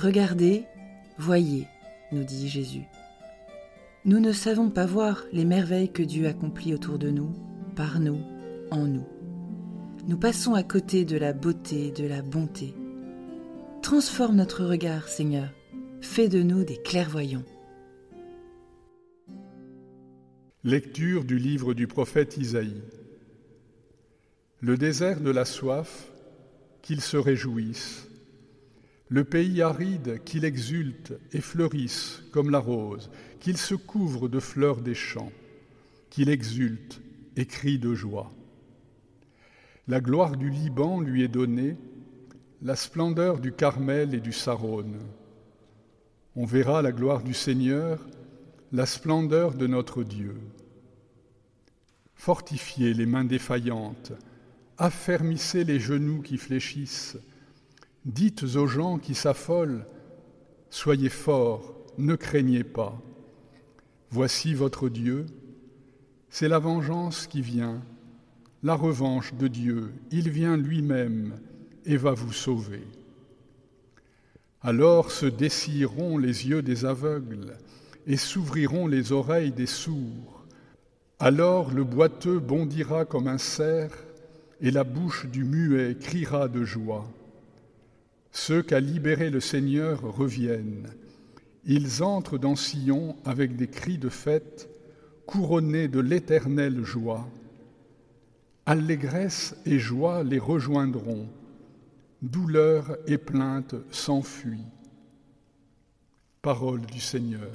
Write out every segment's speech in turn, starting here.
Regardez, voyez, nous dit Jésus. Nous ne savons pas voir les merveilles que Dieu accomplit autour de nous, par nous, en nous. Nous passons à côté de la beauté, de la bonté. Transforme notre regard, Seigneur. Fais de nous des clairvoyants. Lecture du livre du prophète Isaïe. Le désert de la soif, qu'il se réjouisse. Le pays aride, qu'il exulte et fleurisse comme la rose, qu'il se couvre de fleurs des champs, qu'il exulte et crie de joie. La gloire du Liban lui est donnée, la splendeur du Carmel et du Sarone. On verra la gloire du Seigneur, la splendeur de notre Dieu. Fortifiez les mains défaillantes, affermissez les genoux qui fléchissent, dites aux gens qui s'affolent, Soyez forts, ne craignez pas. Voici votre Dieu, c'est la vengeance qui vient, la revanche de Dieu, il vient lui-même et va vous sauver. Alors se dessilleront les yeux des aveugles et s'ouvriront les oreilles des sourds. Alors le boiteux bondira comme un cerf et la bouche du muet criera de joie. Ceux qu'a libéré le Seigneur reviennent. Ils entrent dans Sion avec des cris de fête, couronnés de l'éternelle joie. Allégresse et joie les rejoindront, douleur et plainte s'enfuient. Parole du Seigneur.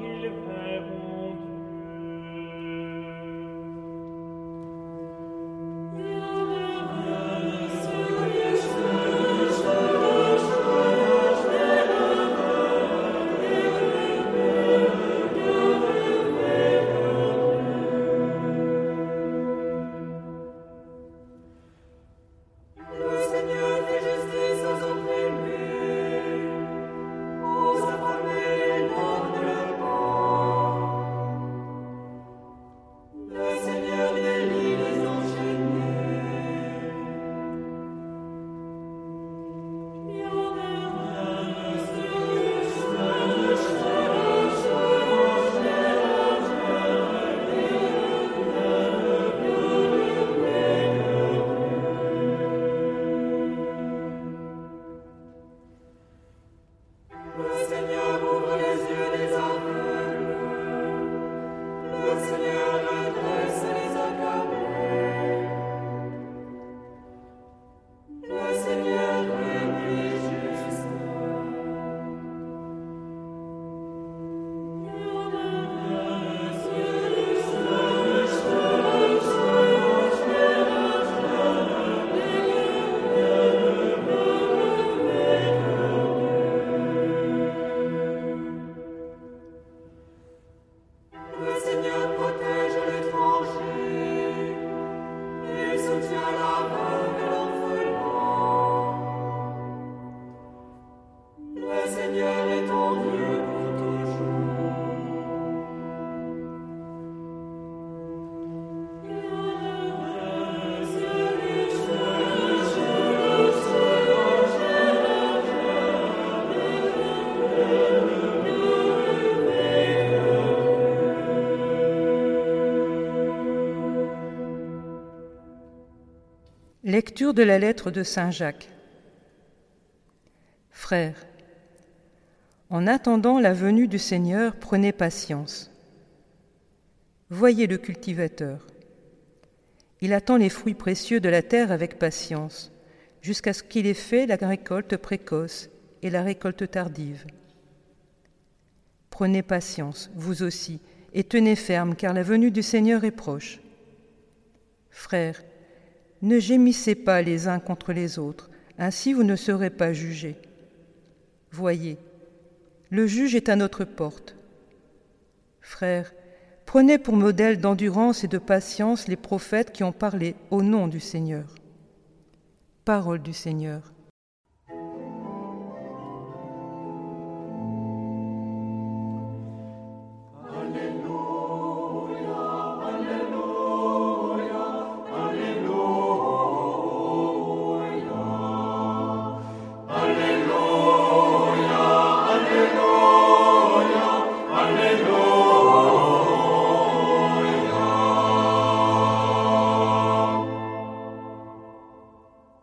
Car Lecture de la lettre de Saint Jacques. Frères, en attendant la venue du Seigneur, prenez patience. Voyez le cultivateur. Il attend les fruits précieux de la terre avec patience, jusqu'à ce qu'il ait fait la récolte précoce et la récolte tardive. Prenez patience, vous aussi, et tenez ferme, car la venue du Seigneur est proche. Frères, ne gémissez pas les uns contre les autres, ainsi vous ne serez pas jugés. Voyez, le juge est à notre porte. Frères, prenez pour modèle d'endurance et de patience les prophètes qui ont parlé au nom du Seigneur. Parole du Seigneur.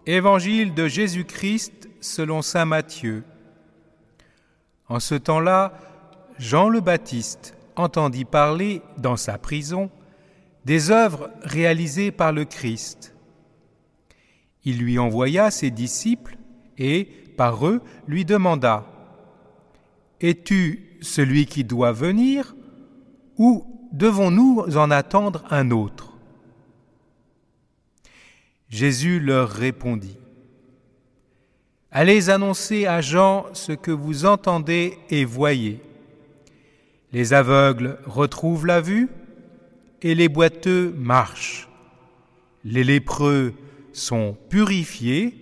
Évangile de Jésus-Christ selon Saint Matthieu. En ce temps-là, Jean le Baptiste entendit parler dans sa prison des œuvres réalisées par le Christ. Il lui envoya ses disciples et, par eux, lui demanda Es-tu celui qui doit venir ou devons-nous en attendre un autre? Jésus leur répondit, Allez annoncer à Jean ce que vous entendez et voyez. Les aveugles retrouvent la vue et les boiteux marchent. Les lépreux sont purifiés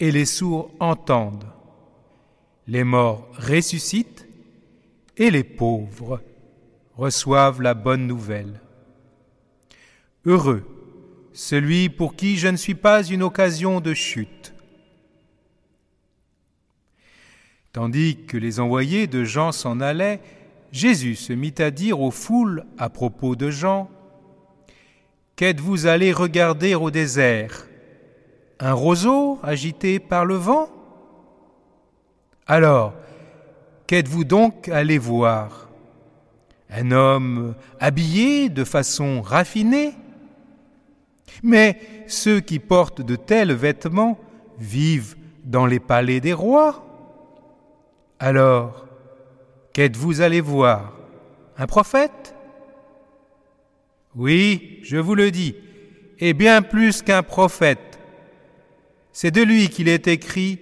et les sourds entendent. Les morts ressuscitent et les pauvres reçoivent la bonne nouvelle. Heureux celui pour qui je ne suis pas une occasion de chute. Tandis que les envoyés de Jean s'en allaient, Jésus se mit à dire aux foules à propos de Jean, Qu'êtes-vous allés regarder au désert? Un roseau agité par le vent? Alors, qu'êtes-vous donc allés voir? Un homme habillé de façon raffinée? Mais ceux qui portent de tels vêtements vivent dans les palais des rois. Alors, qu'êtes-vous allé voir? Un prophète? Oui, je vous le dis, et bien plus qu'un prophète. C'est de lui qu'il est écrit,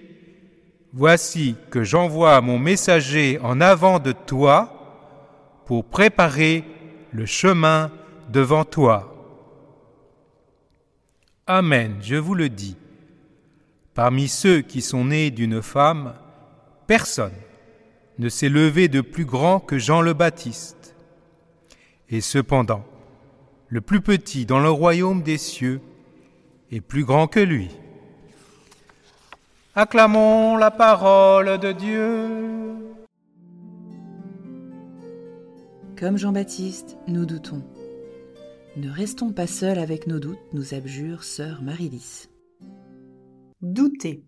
Voici que j'envoie mon messager en avant de toi pour préparer le chemin devant toi. Amen, je vous le dis. Parmi ceux qui sont nés d'une femme, personne ne s'est levé de plus grand que Jean le Baptiste. Et cependant, le plus petit dans le royaume des cieux est plus grand que lui. Acclamons la parole de Dieu. Comme Jean-Baptiste, nous doutons. Ne restons pas seuls avec nos doutes, nous abjure sœur Marie-Lys. Douter.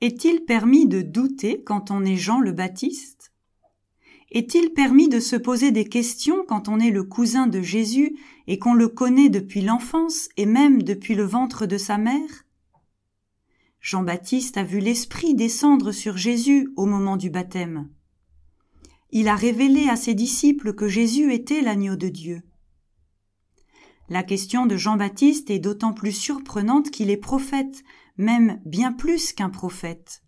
Est-il permis de douter quand on est Jean le Baptiste? Est-il permis de se poser des questions quand on est le cousin de Jésus et qu'on le connaît depuis l'enfance et même depuis le ventre de sa mère? Jean-Baptiste a vu l'Esprit descendre sur Jésus au moment du baptême. Il a révélé à ses disciples que Jésus était l'agneau de Dieu. La question de Jean-Baptiste est d'autant plus surprenante qu'il est prophète, même bien plus qu'un prophète.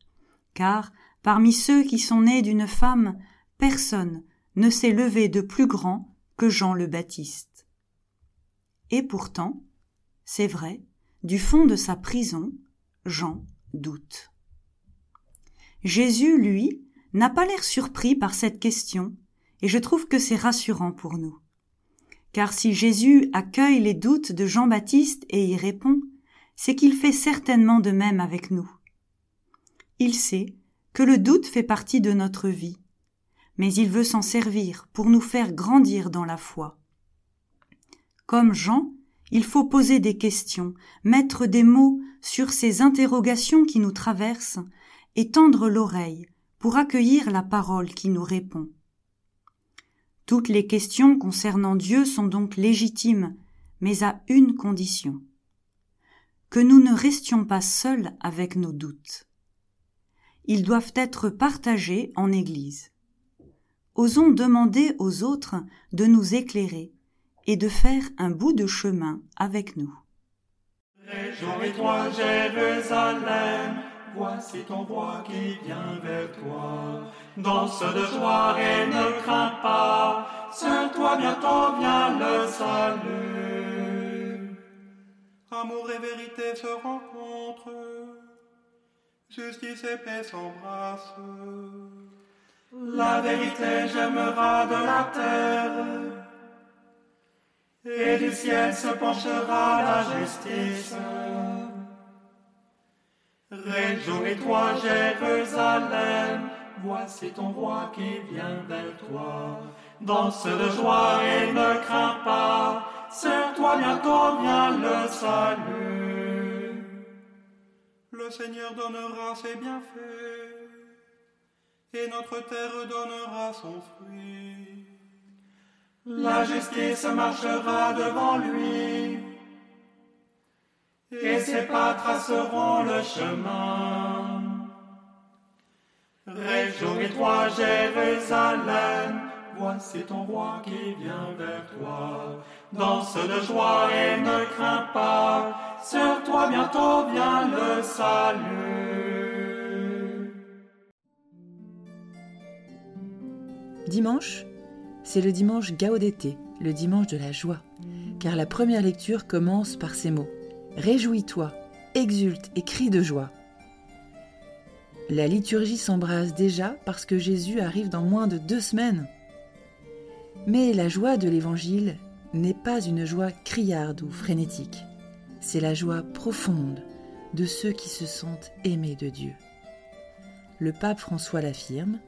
Car, parmi ceux qui sont nés d'une femme, personne ne s'est levé de plus grand que Jean le Baptiste. Et pourtant, c'est vrai, du fond de sa prison, Jean doute. Jésus, lui, n'a pas l'air surpris par cette question, et je trouve que c'est rassurant pour nous. Car si Jésus accueille les doutes de Jean-Baptiste et y répond, c'est qu'il fait certainement de même avec nous. Il sait que le doute fait partie de notre vie, mais il veut s'en servir pour nous faire grandir dans la foi. Comme Jean, il faut poser des questions, mettre des mots sur ces interrogations qui nous traversent et tendre l'oreille pour accueillir la parole qui nous répond. Toutes les questions concernant Dieu sont donc légitimes, mais à une condition. Que nous ne restions pas seuls avec nos doutes. Ils doivent être partagés en Église. Osons demander aux autres de nous éclairer et de faire un bout de chemin avec nous. Voici ton roi qui vient vers toi. Danse de joie et ne crains pas, sur toi bientôt vient le salut. Amour et vérité se rencontrent, justice et paix s'embrassent. La vérité j'aimera de la terre, et du ciel se penchera la justice. Réjouis-toi, Jérusalem, voici ton roi qui vient vers toi. Danse de joie et ne crains pas, sur toi bientôt vient le salut. Le Seigneur donnera ses bienfaits, et notre terre donnera son fruit. La justice marchera devant lui, et ses pas traceront le chemin. Réjouis-toi, Jérusalem, voici ton roi qui vient vers toi. Danse de joie et ne crains pas, sur toi bientôt vient le salut. Dimanche, c'est le dimanche Gaudete, le dimanche de la joie, car la première lecture commence par ces mots Réjouis-toi, exulte et crie de joie. La liturgie s'embrase déjà parce que Jésus arrive dans moins de deux semaines. Mais la joie de l'Évangile n'est pas une joie criarde ou frénétique, c'est la joie profonde de ceux qui se sentent aimés de Dieu. Le pape François l'affirme,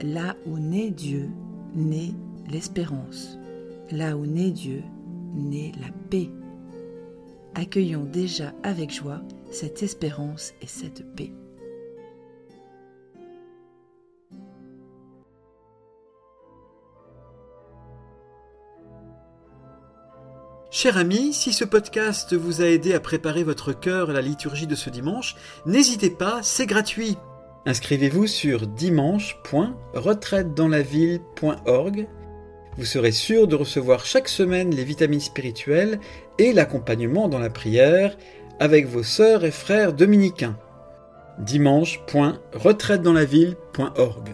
là où naît Dieu, naît l'espérance. Là où naît Dieu, naît la paix. Accueillons déjà avec joie cette espérance et cette paix. Cher ami, si ce podcast vous a aidé à préparer votre cœur à la liturgie de ce dimanche, n'hésitez pas, c'est gratuit. Inscrivez-vous sur dimanche.retraitedanslaville.org. Vous serez sûr de recevoir chaque semaine les vitamines spirituelles et l'accompagnement dans la prière avec vos sœurs et frères dominicains. dimanche.retraitedanslaville.org